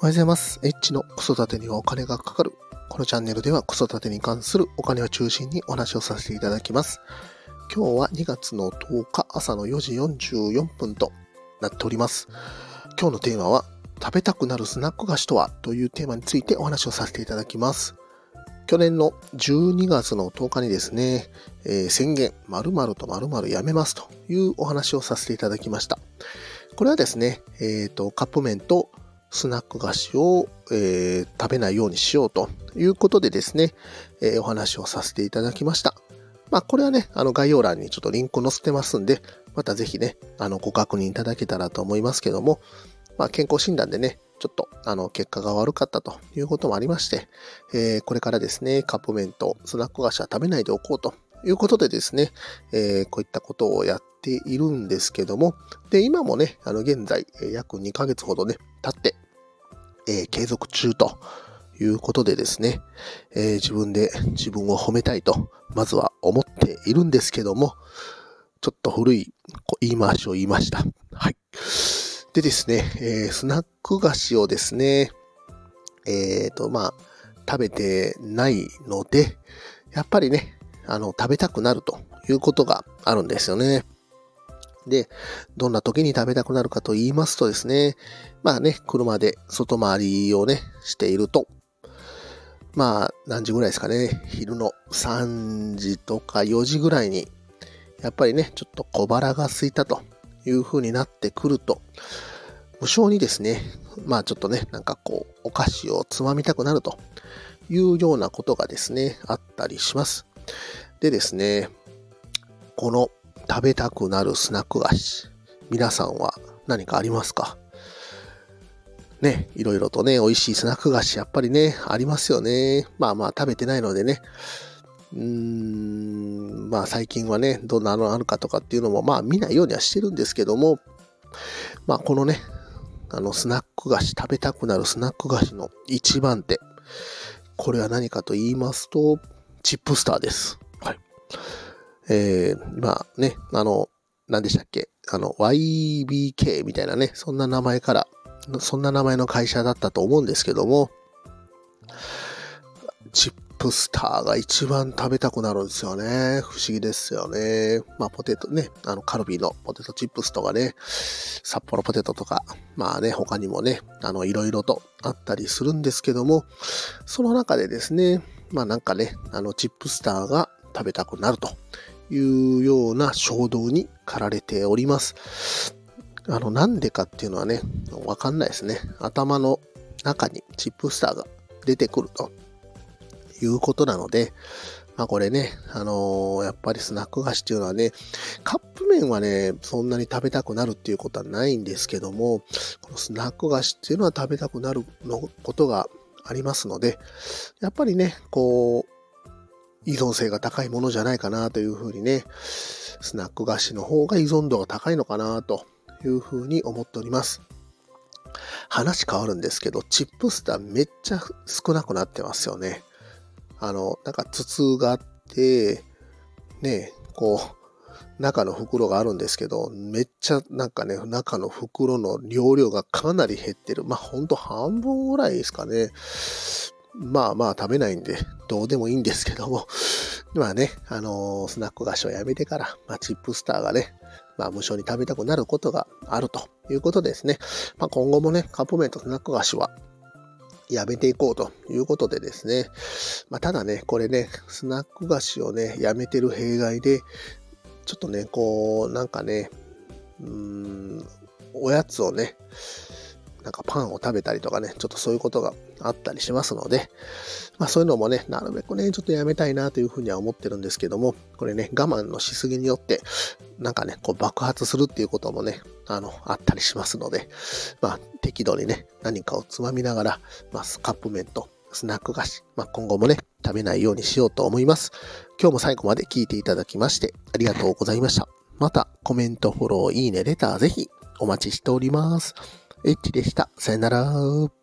おはようございます。エッチの子育てにはお金がかかる。このチャンネルでは子育てに関するお金を中心にお話をさせていただきます。今日は2月の10日朝の4時44分となっております。今日のテーマは食べたくなるスナック菓子とはというテーマについてお話をさせていただきます。去年の12月の10日にですね、えー宣言、〇〇と〇〇やめますというお話をさせていただきました。これはですね、えっ、と、カップ麺とスナック菓子を、えー食べないようにしようということでですね、えーお話をさせていただきました。まあ、これはね、あの概要欄にちょっとリンク載せてますんで、またぜひね、あの、ご確認いただけたらと思いますけども、まあ、健康診断でね、ちょっと、あの、結果が悪かったということもありまして、えーこれからですね、カップ麺とスナック菓子は食べないでおこうということでですね、えーこういったことをやっているんですけども、で、今もね、あの、現在、約2ヶ月ほどね、経って、えー継続中ということでですね、えー自分で自分を褒めたいと、まずは思っているんですけども、ちょっと古い言い回しを言いました。はい。でですね、えースナック菓子をですね、えっ、と、まあ、食べてないので、やっぱりね、あの、食べたくなるということがあるんですよね。で、どんな時に食べたくなるかと言いますとですね、まあね、車で外回りをね、していると、まあ、何時ぐらいですかね、昼の3時とか4時ぐらいに、やっぱりね、ちょっと小腹が空いたという風になってくると、無性にですね、まあちょっとね、なんかこう、お菓子をつまみたくなるというようなことがですね、あったりします。でですね、この食べたくなるスナック菓子、皆さんは何かありますか？ね、いろいろとね、美味しいスナック菓子、やっぱりね、ありますよね。まあまあ食べてないのでね、うーん、まあ最近はね、どんなのあるかとかっていうのも、まあ見ないようにはしてるんですけども、まあこのね、あのスナック菓子、食べたくなるスナック菓子の一番手。これは何かと言いますと、チップスターです。はい。えー、まあね、あの、何でしたっけ？あの、YBK みたいなね、そんな名前から、そんな名前の会社だったと思うんですけども、チップスターが一番食べたくなるんですよね。不思議ですよね。まあ、ポテトね、あの、カルビーのポテトチップスとかね、札幌ポテトとか、まあね、他にもね、あの、いろいろとあったりするんですけども、その中でですね、まあなんかね、あの、チップスターが食べたくなるというような衝動に駆られております。あの、なんでかっていうのはね、わかんないですね。頭の中にチップスターが出てくるということなので、まあこれね、あのーやっぱりスナック菓子っていうのはね、カップ麺はね、そんなに食べたくなるっていうことはないんですけども、このスナック菓子っていうのは食べたくなるのことがありますので、やっぱりね、こう、依存性が高いものじゃないかなというふうにね、スナック菓子の方が依存度が高いのかなというふうに思っております。話変わるんですけど、チップスターめっちゃ少なくなってますよね。あの、なんか筒があって、ね、こう、中の袋があるんですけど、めっちゃなんかね、中の袋の容量がかなり減ってる。まあほんと半分ぐらいですかね。まあまあ食べないんで、どうでもいいんですけども。まあね、あのースナック菓子をやめてから、まあチップスターがね、まあ無償に食べたくなることがあるということですね。まあ今後もね、カップ麺とスナック菓子はやめていこうということでですね。まあただね、これね、スナック菓子をね、やめてる弊害で、ちょっとね、こう、なんかね、うーん、おやつをね、なんかパンを食べたりとかね、ちょっとそういうことがあったりしますので、まあそういうのもね、なるべくね、ちょっとやめたいなというふうには思ってるんですけども、これね、我慢のしすぎによって、なんかね、こう爆発するっていうこともね、あの、あったりしますので、まあ適度にね、何かをつまみながら、まあカップ麺とスナック菓子、まあ今後もね、食べないようにしようと思います。今日も最後まで聞いていただきまして、ありがとうございました。また、コメント、フォロー、いいね、レター、ぜひお待ちしております。エッチでした。さよなら。